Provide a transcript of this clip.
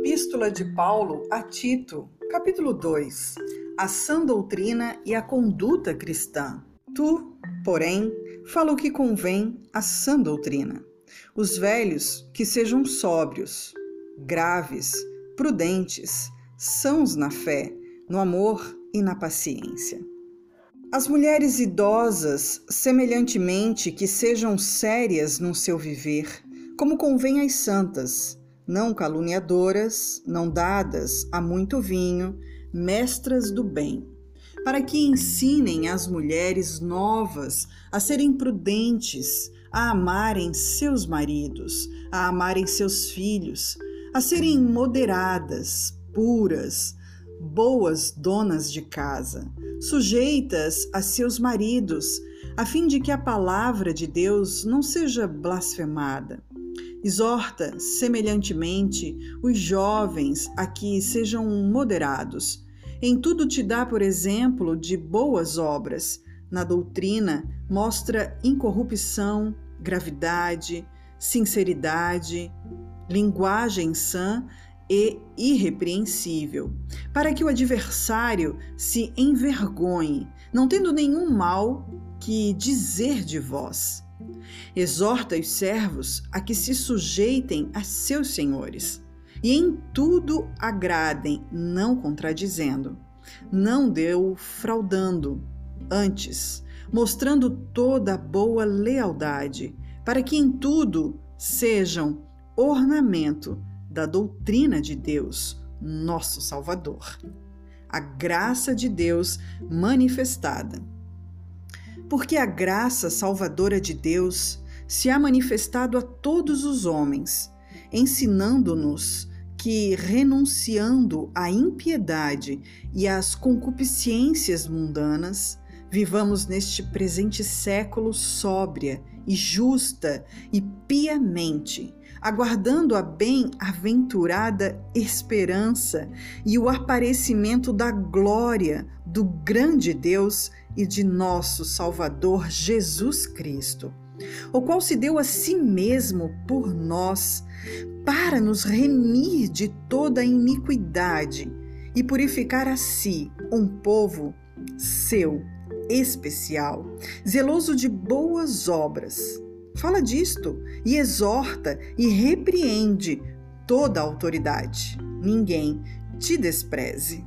Epístola de Paulo a Tito, capítulo 2 A sã doutrina e a conduta cristã. Tu, porém, fala o que convém à sã doutrina. Os velhos que sejam sóbrios, graves, prudentes, sãos na fé, no amor e na paciência. As mulheres idosas, semelhantemente, que sejam sérias no seu viver, como convém às santas não caluniadoras, não dadas a muito vinho, mestras do bem, para que ensinem as mulheres novas a serem prudentes, a amarem seus maridos, a amarem seus filhos, a serem moderadas, puras, boas donas de casa, sujeitas a seus maridos, a fim de que a palavra de Deus não seja blasfemada. Exorta, semelhantemente, os jovens a que sejam moderados. Em tudo te dá, por exemplo, de boas obras. Na doutrina, mostra incorrupção, gravidade, sinceridade, linguagem sã e irrepreensível, para que o adversário se envergonhe, não tendo nenhum mal que dizer de vós. Exorta os servos a que se sujeitem a seus senhores e em tudo agradem, não contradizendo, não deu fraudando, antes, mostrando toda boa lealdade, para que em tudo sejam ornamento da doutrina de Deus, nosso Salvador. A graça de Deus manifestada porque a graça salvadora de Deus se há manifestado a todos os homens, ensinando-nos que, renunciando à impiedade e às concupiscências mundanas, vivamos neste presente século sóbria e justa e piamente, aguardando a bem-aventurada esperança e o aparecimento da glória do grande Deus e de nosso Salvador Jesus Cristo, o qual se deu a si mesmo por nós, para nos remir de toda iniquidade e purificar a si um povo seu, especial, zeloso de boas obras. Fala disto e exorta e repreende toda a autoridade. Ninguém te despreze.